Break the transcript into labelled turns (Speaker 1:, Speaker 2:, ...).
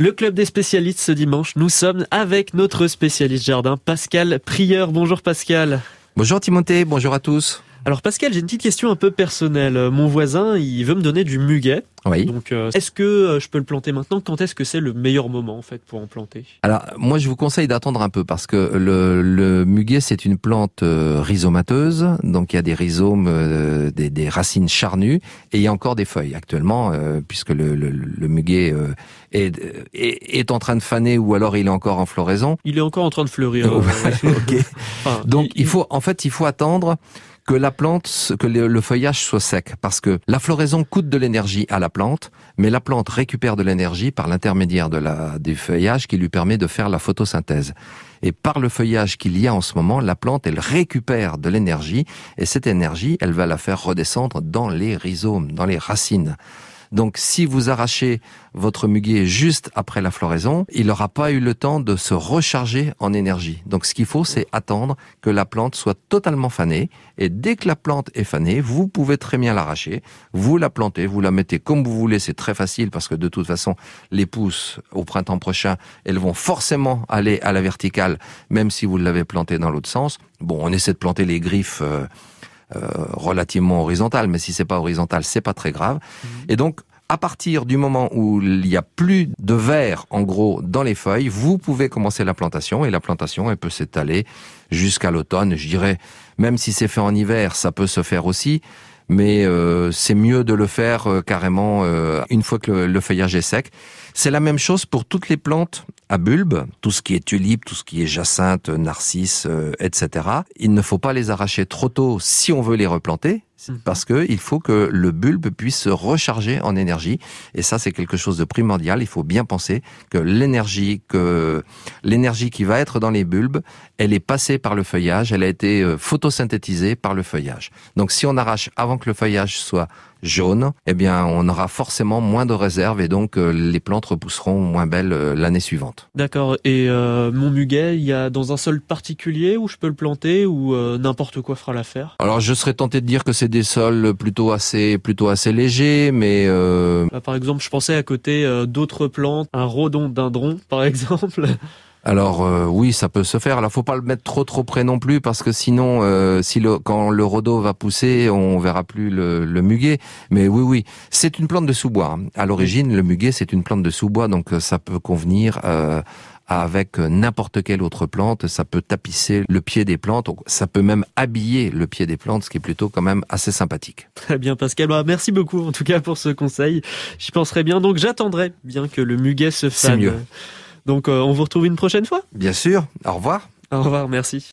Speaker 1: Le club des spécialistes ce dimanche, nous sommes avec notre spécialiste jardin, Pascal Prieur. Bonjour Pascal.
Speaker 2: Bonjour Timothée, bonjour à tous.
Speaker 1: Alors Pascal, j'ai une petite question un peu personnelle. Mon voisin, il veut me donner du muguet.
Speaker 2: Oui.
Speaker 1: Donc, euh, est-ce que euh, je peux le planter maintenant? Quand est-ce que c'est le meilleur moment en fait pour en planter?
Speaker 2: Alors, moi, je vous conseille d'attendre un peu parce que le, le muguet, c'est une plante euh, rhizomateuse, donc il y a des rhizomes, euh, des, des, racines charnues, et il y a encore des feuilles actuellement, euh, puisque le, le, le muguet est, est, est, en train de faner ou alors il est encore en floraison.
Speaker 1: Il est encore en train de fleurir.
Speaker 2: Enfin, donc, il... il faut, en fait, il faut attendre que la plante, que le, feuillage soit sec, parce que la floraison coûte de l'énergie à la plante, mais la plante récupère de l'énergie par l'intermédiaire de la, du feuillage qui lui permet de faire la photosynthèse. Et par le feuillage qu'il y a en ce moment, la plante, elle récupère de l'énergie, et cette énergie, elle va la faire redescendre dans les rhizomes, dans les racines. Donc si vous arrachez votre muguet juste après la floraison, il n'aura pas eu le temps de se recharger en énergie. Donc ce qu'il faut, c'est attendre que la plante soit totalement fanée. Et dès que la plante est fanée, vous pouvez très bien l'arracher. Vous la plantez, vous la mettez comme vous voulez. C'est très facile parce que de toute façon, les pousses au printemps prochain, elles vont forcément aller à la verticale, même si vous l'avez plantée dans l'autre sens. Bon, on essaie de planter les griffes. Euh, relativement horizontal, mais si c'est pas horizontal, c'est pas très grave. Mmh. Et donc, à partir du moment où il y a plus de verre, en gros, dans les feuilles, vous pouvez commencer la plantation et la plantation, elle peut s'étaler jusqu'à l'automne. Je dirais, même si c'est fait en hiver, ça peut se faire aussi mais euh, c'est mieux de le faire euh, carrément euh, une fois que le, le, feuillage est sec. C'est la même chose pour toutes les plantes à bulbes, tout ce qui est tulipe, tout ce qui est jacinthe, narcisse, etc. Il ne faut pas les arracher trop tôt si on veut les replanter. Parce que il faut que le bulbe puisse se recharger en énergie. Et ça, c'est quelque chose de primordial. Il faut bien penser que l'énergie, que l'énergie qui va être dans les bulbes, elle est passée par le feuillage, elle a été photosynthétisée par le feuillage. Donc, si on arrache avant que le feuillage soit jaune, eh bien, on aura forcément moins de réserves et donc euh, les plantes repousseront moins belles euh, l'année suivante.
Speaker 1: D'accord. Et euh, mon muguet, il y a dans un sol particulier où je peux le planter ou euh, n'importe quoi fera l'affaire?
Speaker 2: Alors, je serais tenté de dire que c'est des sols plutôt assez, légers, mais
Speaker 1: bah, par exemple, je pensais à côté d'autres plantes, un rhododendron, par exemple.
Speaker 2: Alors euh, oui, ça peut se faire. Alors faut pas le mettre trop trop près non plus parce que sinon, euh, si le, quand le rhodo va pousser, on verra plus le, le muguet. Mais oui, oui, c'est une plante de sous-bois. À l'origine, le muguet c'est une plante de sous-bois, donc euh, ça peut convenir. Euh, avec n'importe quelle autre plante, ça peut tapisser le pied des plantes, ça peut même habiller le pied des plantes, ce qui est plutôt quand même assez sympathique.
Speaker 1: Très bien Pascal, bah, merci beaucoup en tout cas pour ce conseil. J'y penserai bien, donc j'attendrai bien que le muguet se fasse.
Speaker 2: C'est mieux.
Speaker 1: Donc euh, on vous retrouve une prochaine fois
Speaker 2: Bien sûr, au revoir.
Speaker 1: Au revoir, merci.